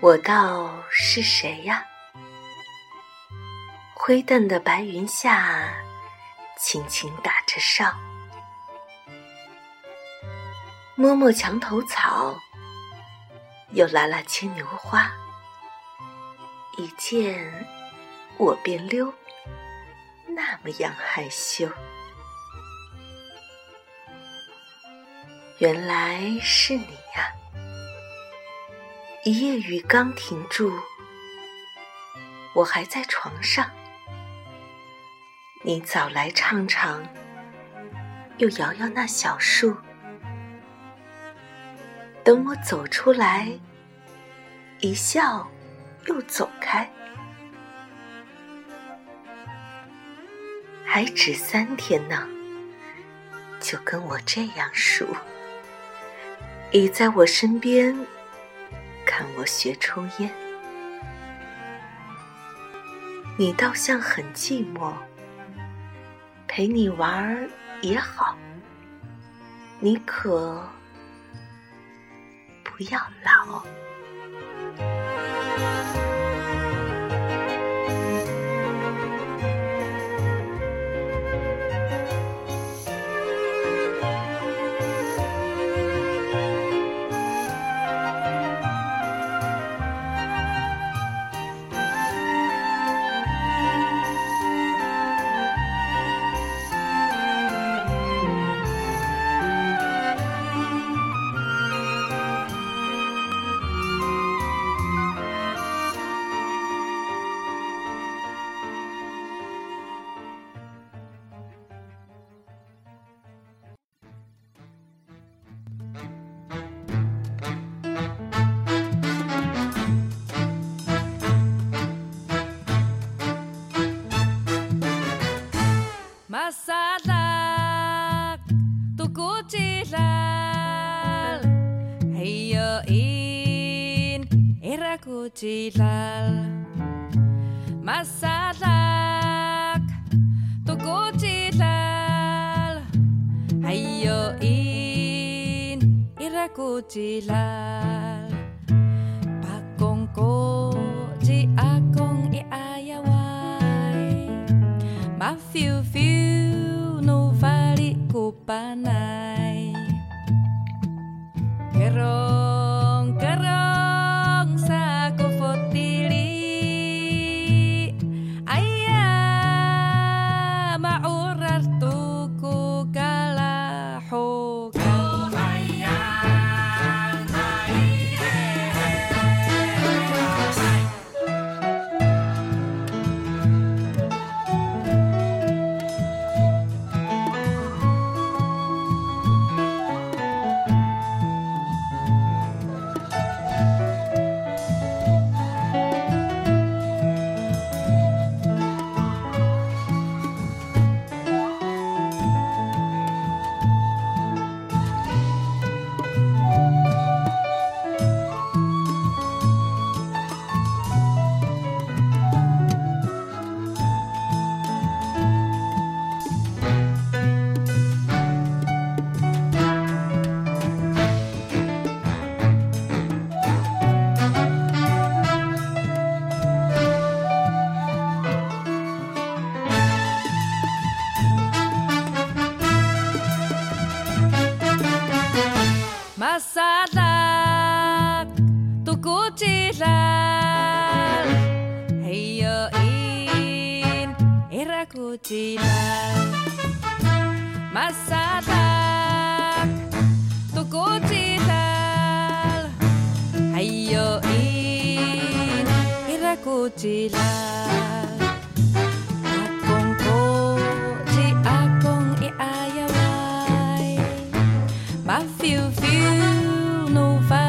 我道是谁呀？灰淡的白云下，轻轻打着哨，摸摸墙头草，又拉拉牵牛花，一见我便溜，那么样害羞。原来是你呀！一夜雨刚停住，我还在床上。你早来唱唱，又摇摇那小树。等我走出来，一笑又走开。还只三天呢，就跟我这样熟。倚在我身边，我学抽烟。你倒像很寂寞，陪你玩儿也好。你可不要老。masalak Masatlak Tokuchilal Hayo in Irakuchilal Pakongko Ji akong iayaway Mafiu-fiu No vali kupanay kutilal, heio in erakutilal. Masatak tukutilal, heio in erakutilal. Mas fio, fio, não vai.